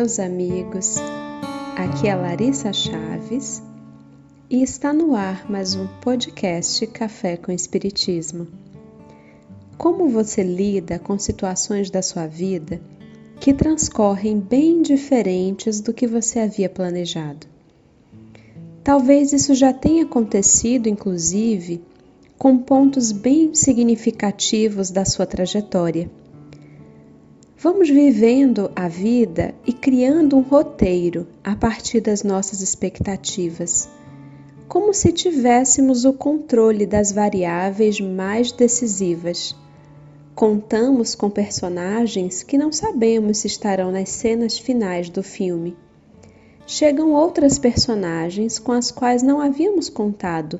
meus amigos. Aqui é Larissa Chaves e está no ar mais um podcast Café com Espiritismo. Como você lida com situações da sua vida que transcorrem bem diferentes do que você havia planejado? Talvez isso já tenha acontecido, inclusive, com pontos bem significativos da sua trajetória Vamos vivendo a vida e criando um roteiro a partir das nossas expectativas, como se tivéssemos o controle das variáveis mais decisivas. Contamos com personagens que não sabemos se estarão nas cenas finais do filme. Chegam outras personagens com as quais não havíamos contado,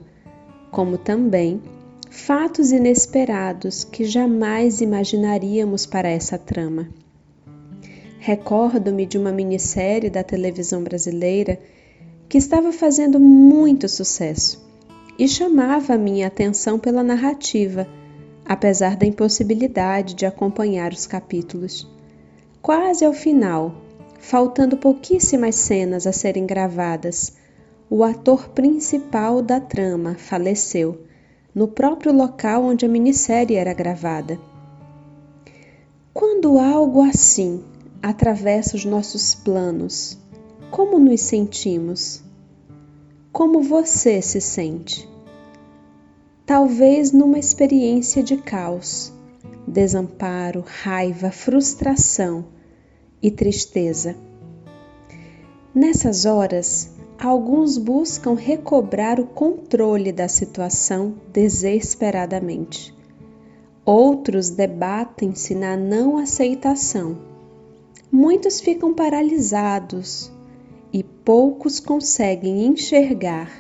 como também fatos inesperados que jamais imaginaríamos para essa trama. Recordo-me de uma minissérie da televisão brasileira que estava fazendo muito sucesso e chamava a minha atenção pela narrativa, apesar da impossibilidade de acompanhar os capítulos. Quase ao final, faltando pouquíssimas cenas a serem gravadas, o ator principal da trama faleceu no próprio local onde a minissérie era gravada. Quando algo assim atravessa os nossos planos, como nos sentimos? Como você se sente? Talvez numa experiência de caos, desamparo, raiva, frustração e tristeza. Nessas horas, alguns buscam recobrar o controle da situação desesperadamente. Outros debatem-se na não aceitação. Muitos ficam paralisados e poucos conseguem enxergar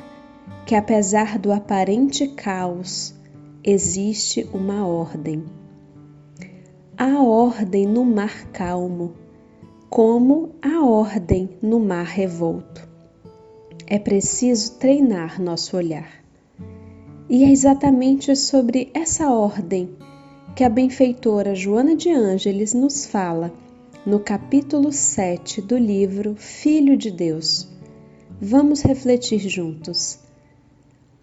que, apesar do aparente caos, existe uma ordem. Há ordem no mar calmo, como a ordem no mar revolto é preciso treinar nosso olhar. E é exatamente sobre essa ordem que a benfeitora Joana de Ângeles nos fala no capítulo 7 do livro Filho de Deus. Vamos refletir juntos.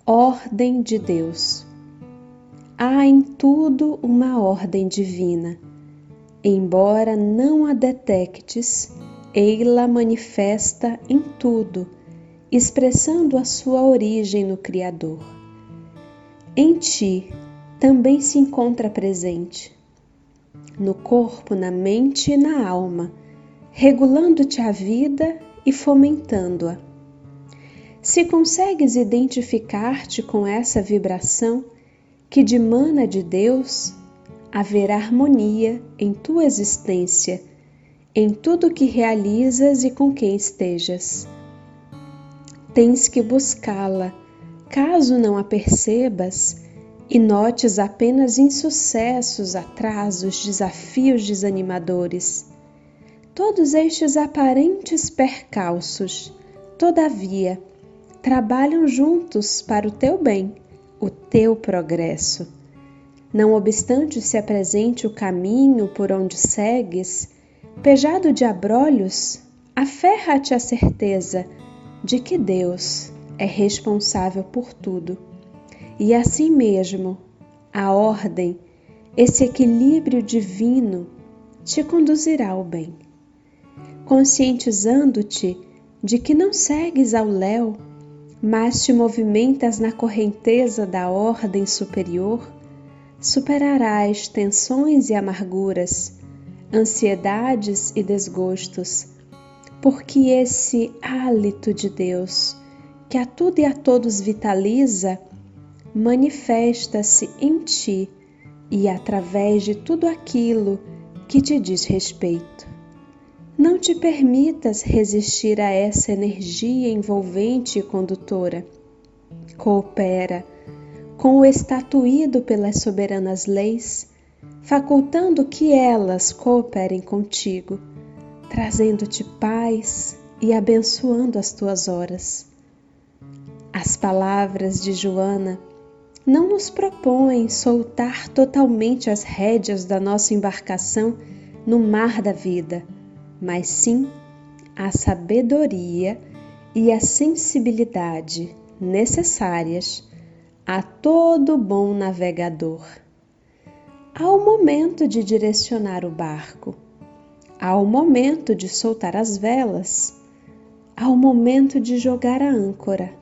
Ordem de Deus. Há em tudo uma ordem divina. Embora não a detectes, ei-la manifesta em tudo expressando a sua origem no Criador. Em ti também se encontra presente, no corpo, na mente e na alma, regulando-te a vida e fomentando-a. Se consegues identificar-te com essa vibração que dimana de Deus, haverá harmonia em tua existência, em tudo que realizas e com quem estejas tens que buscá-la. Caso não a percebas e notes apenas insucessos, atrasos, desafios desanimadores, todos estes aparentes percalços, todavia, trabalham juntos para o teu bem, o teu progresso. Não obstante se apresente o caminho por onde segues, pejado de abrolhos, aferra-te à certeza de que Deus é responsável por tudo e assim mesmo a ordem, esse equilíbrio divino te conduzirá ao bem. Conscientizando-te de que não segues ao léu, mas te movimentas na correnteza da ordem superior, superarás tensões e amarguras, ansiedades e desgostos porque esse hálito de Deus, que a tudo e a todos vitaliza, manifesta-se em ti e através de tudo aquilo que te diz respeito. Não te permitas resistir a essa energia envolvente e condutora. Coopera com o estatuído pelas soberanas leis, facultando que elas cooperem contigo trazendo-te paz e abençoando as tuas horas. As palavras de Joana não nos propõem soltar totalmente as rédeas da nossa embarcação no mar da vida, mas sim a sabedoria e a sensibilidade necessárias a todo bom navegador. Ao momento de direcionar o barco, ao momento de soltar as velas, ao momento de jogar a âncora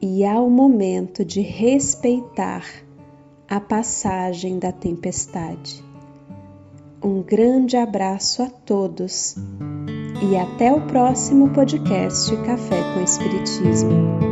e ao momento de respeitar a passagem da tempestade. Um grande abraço a todos e até o próximo podcast Café com Espiritismo.